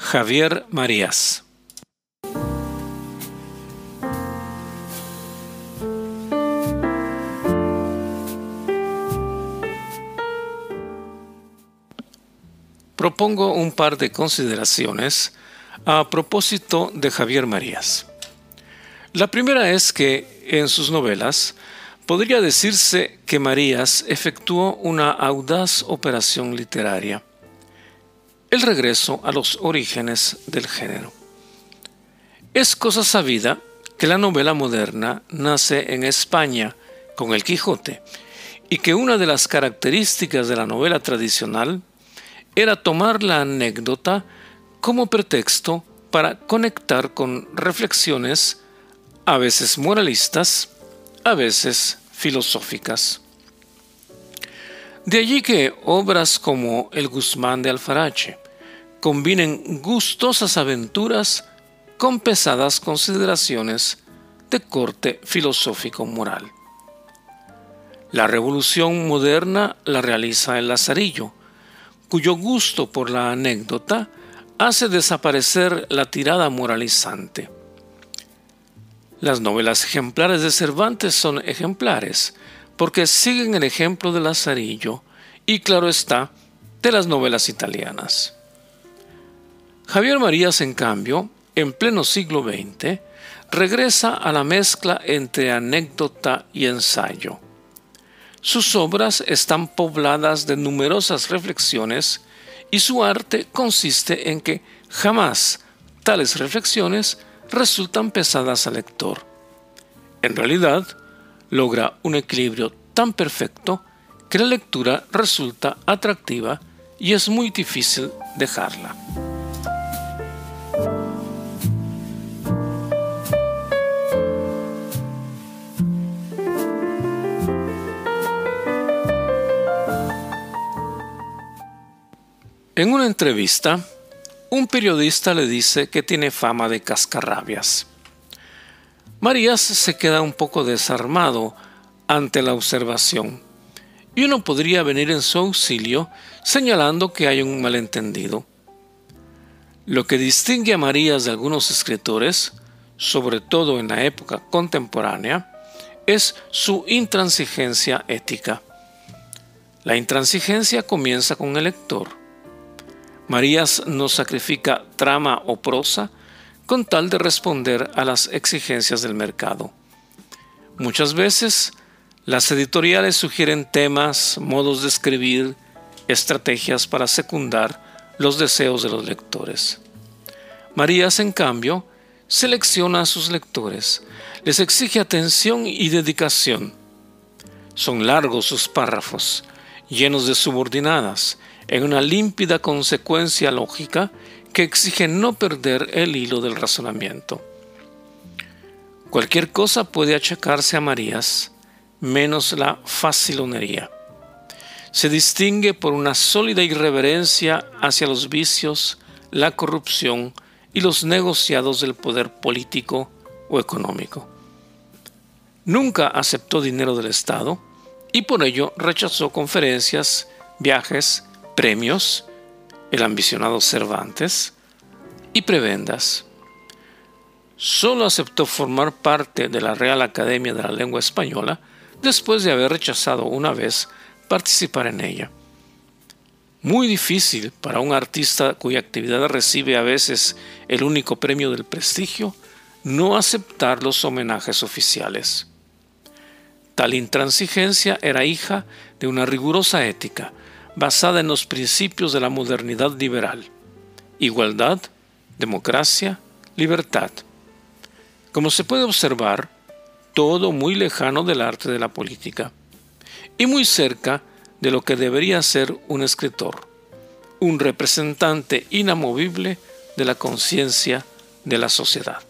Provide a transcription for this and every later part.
Javier Marías. Propongo un par de consideraciones a propósito de Javier Marías. La primera es que en sus novelas podría decirse que Marías efectuó una audaz operación literaria el regreso a los orígenes del género. Es cosa sabida que la novela moderna nace en España con el Quijote y que una de las características de la novela tradicional era tomar la anécdota como pretexto para conectar con reflexiones a veces moralistas, a veces filosóficas. De allí que obras como El Guzmán de Alfarache combinen gustosas aventuras con pesadas consideraciones de corte filosófico-moral. La revolución moderna la realiza el Lazarillo, cuyo gusto por la anécdota hace desaparecer la tirada moralizante. Las novelas ejemplares de Cervantes son ejemplares, porque siguen el ejemplo de Lazarillo y claro está, de las novelas italianas. Javier Marías, en cambio, en pleno siglo XX, regresa a la mezcla entre anécdota y ensayo. Sus obras están pobladas de numerosas reflexiones y su arte consiste en que jamás tales reflexiones resultan pesadas al lector. En realidad, logra un equilibrio tan perfecto que la lectura resulta atractiva y es muy difícil dejarla. En una entrevista, un periodista le dice que tiene fama de cascarrabias. Marías se queda un poco desarmado ante la observación, y uno podría venir en su auxilio señalando que hay un malentendido. Lo que distingue a Marías de algunos escritores, sobre todo en la época contemporánea, es su intransigencia ética. La intransigencia comienza con el lector. Marías no sacrifica trama o prosa con tal de responder a las exigencias del mercado. Muchas veces las editoriales sugieren temas, modos de escribir, estrategias para secundar los deseos de los lectores. Marías, en cambio, selecciona a sus lectores, les exige atención y dedicación. Son largos sus párrafos, llenos de subordinadas, en una límpida consecuencia lógica que exige no perder el hilo del razonamiento. Cualquier cosa puede achacarse a Marías, menos la facilonería. Se distingue por una sólida irreverencia hacia los vicios, la corrupción y los negociados del poder político o económico. Nunca aceptó dinero del Estado y por ello rechazó conferencias, viajes, premios, el ambicionado Cervantes, y prebendas. Solo aceptó formar parte de la Real Academia de la Lengua Española después de haber rechazado una vez participar en ella. Muy difícil para un artista cuya actividad recibe a veces el único premio del prestigio no aceptar los homenajes oficiales. Tal intransigencia era hija de una rigurosa ética basada en los principios de la modernidad liberal. Igualdad, democracia, libertad. Como se puede observar, todo muy lejano del arte de la política y muy cerca de lo que debería ser un escritor, un representante inamovible de la conciencia de la sociedad.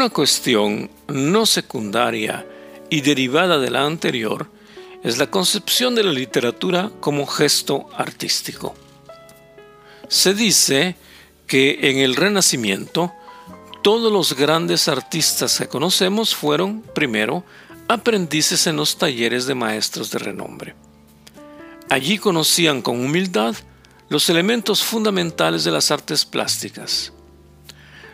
Una cuestión no secundaria y derivada de la anterior es la concepción de la literatura como gesto artístico. Se dice que en el Renacimiento todos los grandes artistas que conocemos fueron, primero, aprendices en los talleres de maestros de renombre. Allí conocían con humildad los elementos fundamentales de las artes plásticas.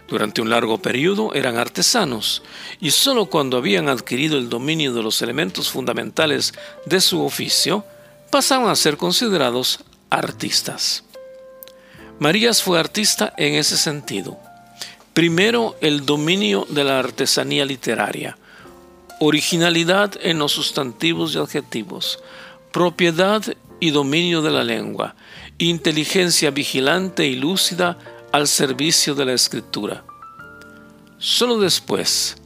Durante un largo periodo eran artesanos y sólo cuando habían adquirido el dominio de los elementos fundamentales de su oficio pasaban a ser considerados artistas. Marías fue artista en ese sentido. Primero, el dominio de la artesanía literaria, originalidad en los sustantivos y adjetivos, propiedad y dominio de la lengua, inteligencia vigilante y lúcida al servicio de la escritura. Solo después,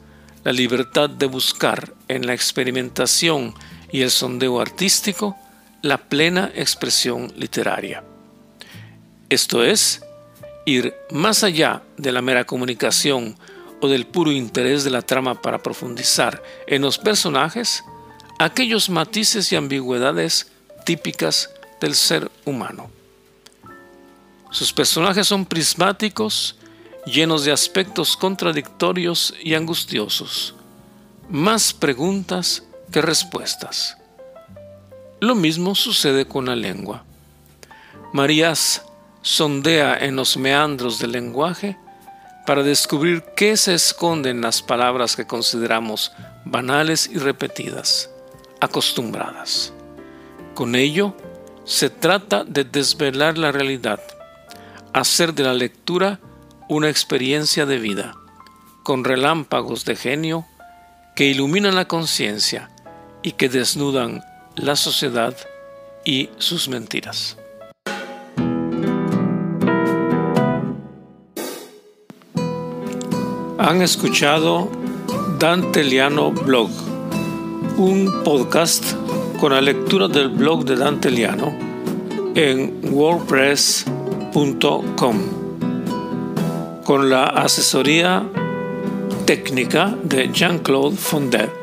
la libertad de buscar en la experimentación y el sondeo artístico la plena expresión literaria. Esto es, ir más allá de la mera comunicación o del puro interés de la trama para profundizar en los personajes aquellos matices y ambigüedades típicas del ser humano. Sus personajes son prismáticos, llenos de aspectos contradictorios y angustiosos, más preguntas que respuestas. Lo mismo sucede con la lengua. Marías sondea en los meandros del lenguaje para descubrir qué se esconde en las palabras que consideramos banales y repetidas, acostumbradas. Con ello, se trata de desvelar la realidad hacer de la lectura una experiencia de vida, con relámpagos de genio que iluminan la conciencia y que desnudan la sociedad y sus mentiras. Han escuchado Dante Liano Blog, un podcast con la lectura del blog de Dante Liano en Con la asesoría técnica de Jean-Claude Fondet.